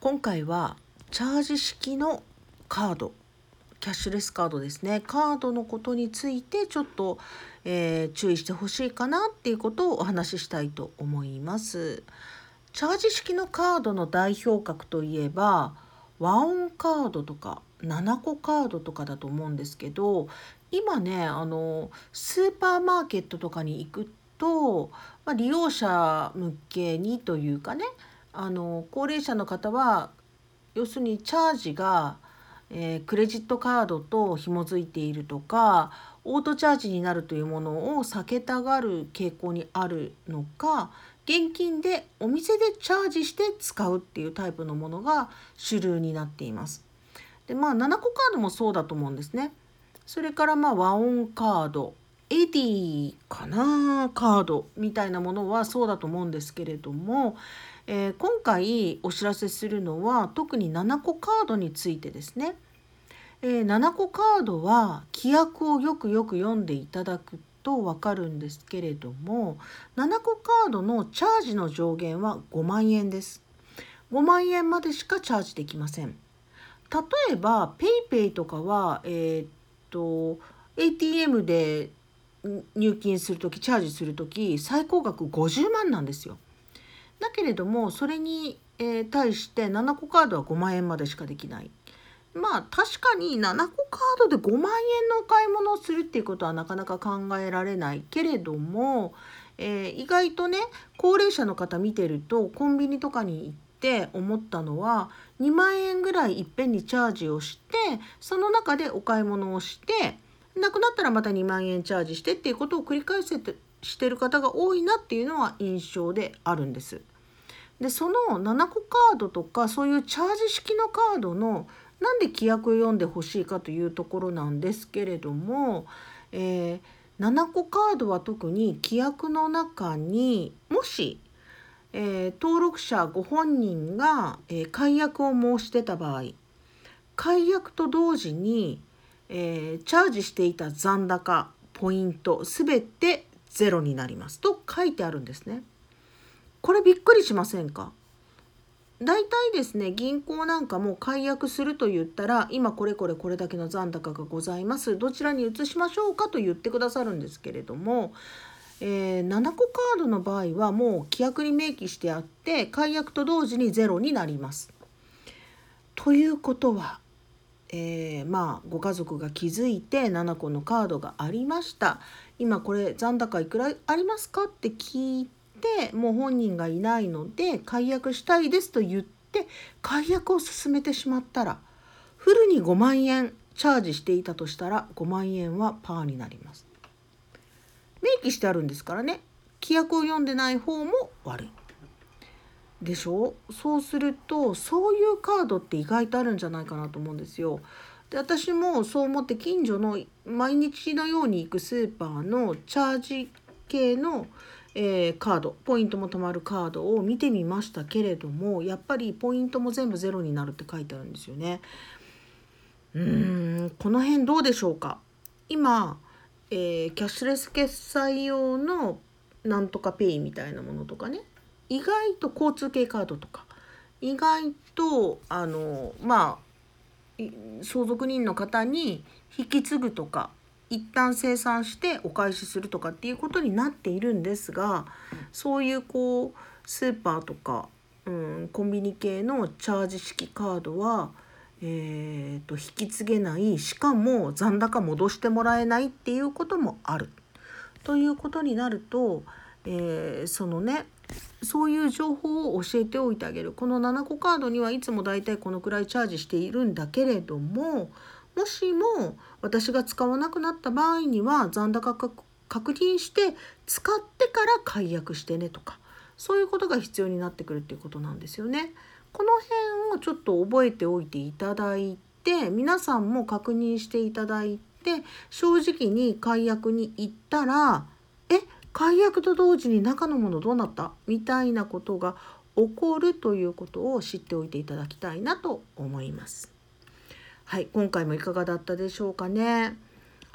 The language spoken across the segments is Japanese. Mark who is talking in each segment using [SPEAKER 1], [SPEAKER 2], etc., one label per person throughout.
[SPEAKER 1] 今回はチャージ式のカードキャッシュレスカードですね。カードのことについてちょっと、えー、注意してほしいかなっていうことをお話ししたいと思います。チャージ式のカードの代表格といえば和音カードとか7個カードとかだと思うんですけど今ねあのスーパーマーケットとかに行くと、まあ、利用者向けにというかねあの高齢者の方は要するにチャージが、えー、クレジットカードと紐づいているとかオートチャージになるというものを避けたがる傾向にあるのか現金でお店でチャージして使うっていうタイプのものが主流になっています。でまあ7個カードもそうだと思うんですね。それからまあ和音カードエディかなカードみたいなものはそうだと思うんですけれども、えー、今回お知らせするのは特に7個カードについてですね。えー、7個カードは規約をよくよく読んでいただくとわかるんですけれども7個カードのチャージの上限は5万円です。5万円までしかチャージできません。例えば PayPay とかは、えー、っと ATM で入金する時チャージする時最高額50万なんですよ。だけれどもそれに、え、対して7個カードは5万円までしかできない。まあ確かに7個カードで5万円のお買い物をするっていうことはなかなか考えられないけれども、えー、意外とね高齢者の方見てるとコンビニとかに行って思ったのは2万円ぐらいいっぺんにチャージをしてその中でお買い物をしてなくなったらまた2万円チャージしてっていうことを繰り返せてしてる方が多いなっていうのは印象であるんです。でその7個カードとかそういうチャージ式のカードのなんで規約を読んでほしいかというところなんですけれども、えー、7個カードは特に規約の中にもし、えー、登録者ご本人が、えー、解約を申し出た場合解約と同時にえー、チャージしていた残高ポイントすべてゼロになりますと書いてあるんですね。これびっくりしませんか？大体ですね銀行なんかも解約すると言ったら今これこれこれだけの残高がございますどちらに移しましょうかと言ってくださるんですけれども、えー、7個カードの場合はもう規約に明記してあって解約と同時にゼロになります。ということはえー、まあご家族が気づいて7個のカードがありました。今これ残高いくらありますかって聞いてもう本人がいないので解約したいですと言って解約を進めてしまったらフルに5万円チャージしていたとしたら5万円はパーになります。明記してあるんですからね。規約を読んでない方も悪い。でしょ？そうするとそういうカードって意外とあるんじゃないかなと思うんですよ。で私もそう思って近所の毎日のように行くスーパーのチャージ系の、えー、カードポイントも貯まるカードを見てみましたけれどもやっぱりポイントも全部ゼロになるって書いてあるんですよね。うーんこの辺どうでしょうか？今、えー、キャッシュレス決済用のなんとかペイみたいなものとかね意外と交通系カードとか意外とあのまあ相続人の方に引き継ぐとか一旦生産してお返しするとかっていうことになっているんですがそういうこうスーパーとか、うん、コンビニ系のチャージ式カードは、えーと、引き継げないしかも残高戻してもらえないっていうこともある。ということになると、えー、そのねそういう情報を教えておいてあげるこの7個カードにはいつもだいたいこのくらいチャージしているんだけれどももしも私が使わなくなった場合には残高確認して使ってから解約してねとかそういうことが必要になってくるっていうことなんですよね。この辺をちょっと覚えておいていただいて皆さんも確認していただいて正直に解約に行ったらえ解約と同時に中のものどうなったみたいなことが起こるということを知っておいていただきたいなと思います。はい、今回もいかがだったでしょうかね。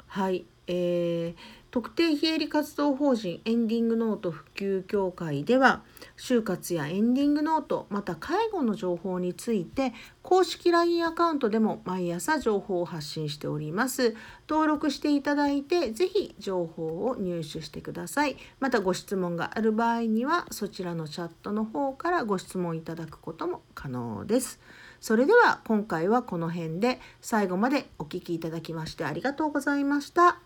[SPEAKER 1] はい、えー、特定非営利活動法人エンディングノート普及協会では就活やエンディングノートまた介護の情報について公式 LINE アカウントでも毎朝情報を発信しております。登録していただいてぜひ情報を入手してください。またご質問がある場合にはそちらのチャットの方からご質問いただくことも可能です。それでは今回はこの辺で最後までお聴きいただきましてありがとうございました。